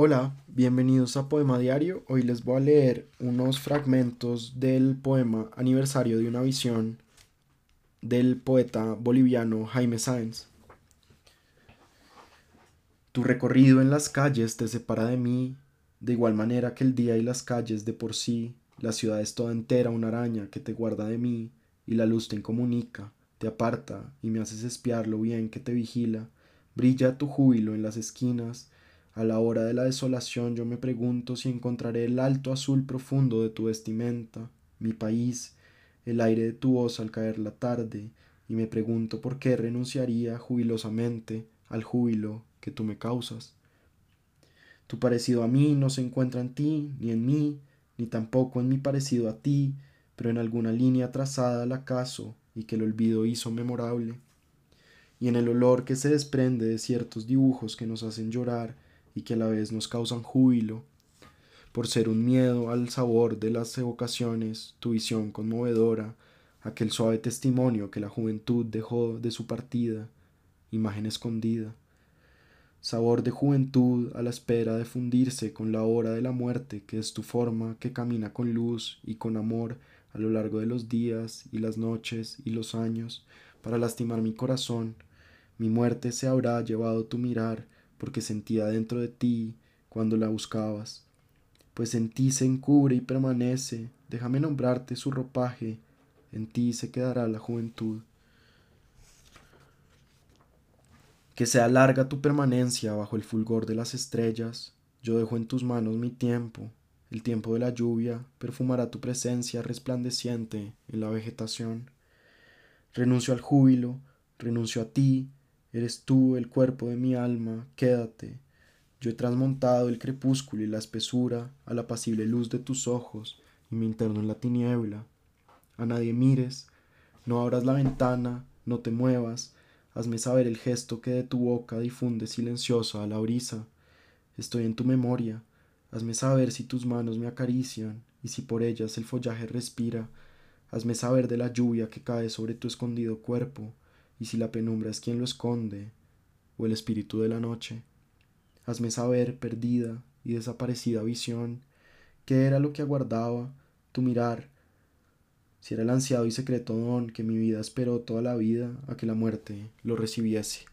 Hola, bienvenidos a Poema Diario. Hoy les voy a leer unos fragmentos del poema Aniversario de una visión del poeta boliviano Jaime Sáenz. Tu recorrido en las calles te separa de mí, de igual manera que el día y las calles de por sí, la ciudad es toda entera una araña que te guarda de mí, y la luz te incomunica, te aparta y me haces espiar lo bien que te vigila, brilla tu júbilo en las esquinas, a la hora de la desolación yo me pregunto si encontraré el alto azul profundo de tu vestimenta, mi país, el aire de tu voz al caer la tarde, y me pregunto por qué renunciaría jubilosamente al júbilo que tú me causas. Tu parecido a mí no se encuentra en ti, ni en mí, ni tampoco en mi parecido a ti, pero en alguna línea trazada al acaso y que el olvido hizo memorable, y en el olor que se desprende de ciertos dibujos que nos hacen llorar y que a la vez nos causan júbilo, por ser un miedo al sabor de las evocaciones, tu visión conmovedora, aquel suave testimonio que la juventud dejó de su partida, imagen escondida, sabor de juventud a la espera de fundirse con la hora de la muerte, que es tu forma que camina con luz y con amor a lo largo de los días y las noches y los años, para lastimar mi corazón, mi muerte se habrá llevado tu mirar, porque sentía dentro de ti cuando la buscabas. Pues en ti se encubre y permanece, déjame nombrarte su ropaje, en ti se quedará la juventud. Que sea larga tu permanencia bajo el fulgor de las estrellas, yo dejo en tus manos mi tiempo, el tiempo de la lluvia perfumará tu presencia resplandeciente en la vegetación. Renuncio al júbilo, renuncio a ti, Eres tú el cuerpo de mi alma, quédate. Yo he transmontado el crepúsculo y la espesura a la apacible luz de tus ojos y me interno en la tiniebla. A nadie mires, no abras la ventana, no te muevas, hazme saber el gesto que de tu boca difunde silenciosa a la brisa. Estoy en tu memoria, hazme saber si tus manos me acarician y si por ellas el follaje respira, hazme saber de la lluvia que cae sobre tu escondido cuerpo, y si la penumbra es quien lo esconde, o el espíritu de la noche, hazme saber, perdida y desaparecida visión, qué era lo que aguardaba tu mirar, si era el ansiado y secreto don que mi vida esperó toda la vida a que la muerte lo recibiese.